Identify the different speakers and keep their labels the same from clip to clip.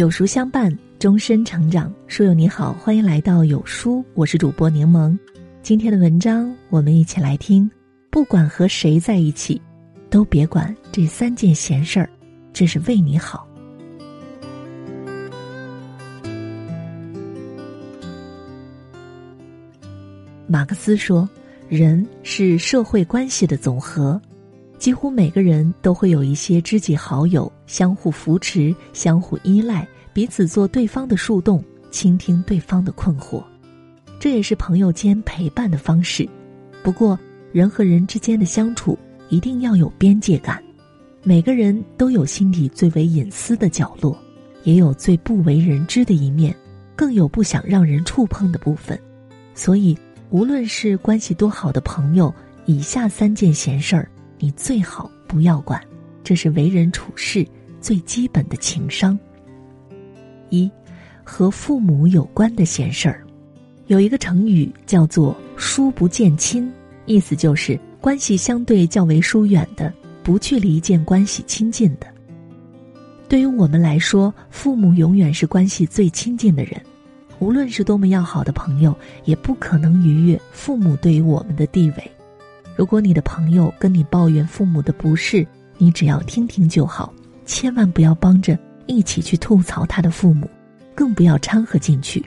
Speaker 1: 有书相伴，终身成长。书友你好，欢迎来到有书，我是主播柠檬。今天的文章，我们一起来听。不管和谁在一起，都别管这三件闲事儿，这是为你好。马克思说：“人是社会关系的总和，几乎每个人都会有一些知己好友，相互扶持、相互依赖，彼此做对方的树洞，倾听对方的困惑。这也是朋友间陪伴的方式。不过，人和人之间的相处一定要有边界感。每个人都有心底最为隐私的角落，也有最不为人知的一面，更有不想让人触碰的部分。所以。”无论是关系多好的朋友，以下三件闲事儿，你最好不要管，这是为人处事最基本的情商。一，和父母有关的闲事儿，有一个成语叫做“疏不见亲”，意思就是关系相对较为疏远的，不去离间关系亲近的。对于我们来说，父母永远是关系最亲近的人。无论是多么要好的朋友，也不可能逾越父母对于我们的地位。如果你的朋友跟你抱怨父母的不是，你只要听听就好，千万不要帮着一起去吐槽他的父母，更不要掺和进去。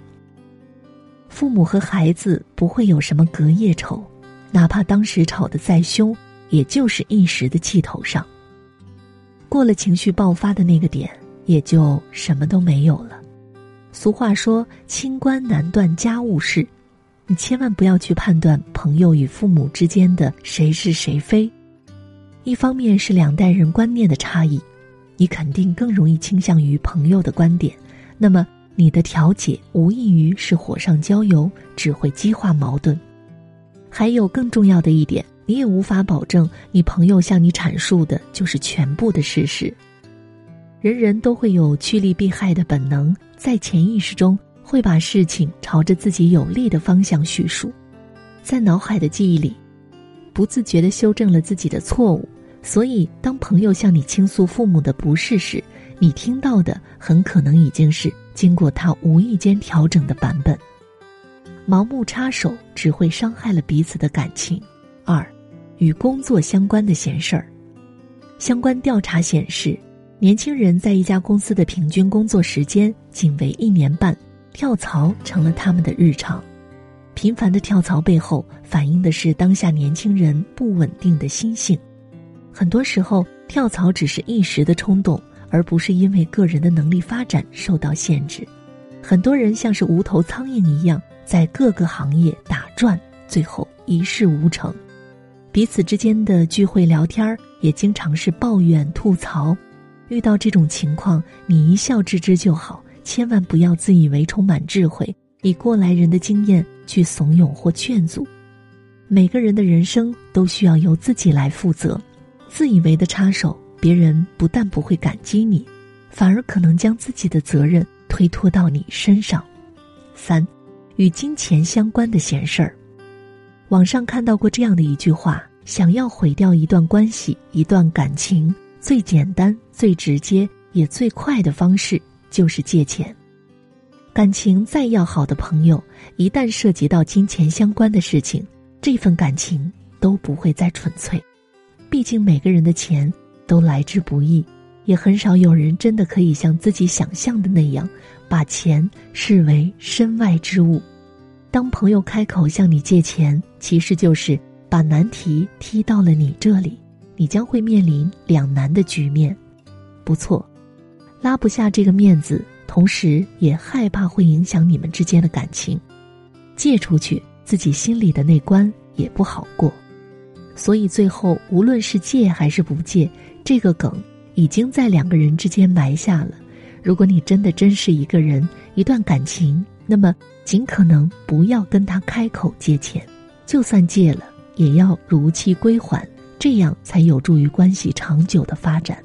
Speaker 1: 父母和孩子不会有什么隔夜仇，哪怕当时吵得再凶，也就是一时的气头上。过了情绪爆发的那个点，也就什么都没有了。俗话说：“清官难断家务事。”你千万不要去判断朋友与父母之间的谁是谁非。一方面是两代人观念的差异，你肯定更容易倾向于朋友的观点，那么你的调解无异于是火上浇油，只会激化矛盾。还有更重要的一点，你也无法保证你朋友向你阐述的就是全部的事实。人人都会有趋利避害的本能。在潜意识中，会把事情朝着自己有利的方向叙述，在脑海的记忆里，不自觉地修正了自己的错误。所以，当朋友向你倾诉父母的不是时，你听到的很可能已经是经过他无意间调整的版本。盲目插手只会伤害了彼此的感情。二，与工作相关的闲事儿，相关调查显示。年轻人在一家公司的平均工作时间仅为一年半，跳槽成了他们的日常。频繁的跳槽背后反映的是当下年轻人不稳定的心性。很多时候，跳槽只是一时的冲动，而不是因为个人的能力发展受到限制。很多人像是无头苍蝇一样在各个行业打转，最后一事无成。彼此之间的聚会聊天也经常是抱怨吐槽。遇到这种情况，你一笑置之就好，千万不要自以为充满智慧，以过来人的经验去怂恿或劝阻。每个人的人生都需要由自己来负责，自以为的插手，别人不但不会感激你，反而可能将自己的责任推脱到你身上。三，与金钱相关的闲事儿。网上看到过这样的一句话：想要毁掉一段关系，一段感情。最简单、最直接也最快的方式就是借钱。感情再要好的朋友，一旦涉及到金钱相关的事情，这份感情都不会再纯粹。毕竟每个人的钱都来之不易，也很少有人真的可以像自己想象的那样，把钱视为身外之物。当朋友开口向你借钱，其实就是把难题踢到了你这里。你将会面临两难的局面，不错，拉不下这个面子，同时也害怕会影响你们之间的感情，借出去自己心里的那关也不好过，所以最后无论是借还是不借，这个梗已经在两个人之间埋下了。如果你真的珍视一个人、一段感情，那么尽可能不要跟他开口借钱，就算借了，也要如期归还。这样才有助于关系长久的发展。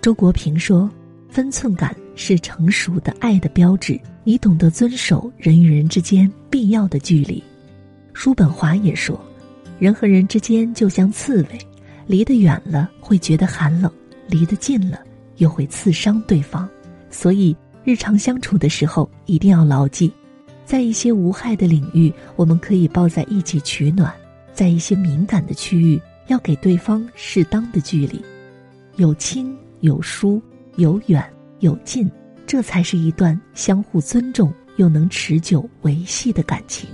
Speaker 1: 周国平说：“分寸感是成熟的爱的标志你懂得遵守人与人之间必要的距离。叔本华也说人和人之间就像刺猬离得远了会觉得寒冷离得近了又会刺伤对方。所以日常相处的时候一定要牢记在一些无害的领域我们可以抱在一起取暖在一些敏感的区域要给对方适当的距离。有亲有疏有远有近这才是一段相互尊重又能持久维系的感情。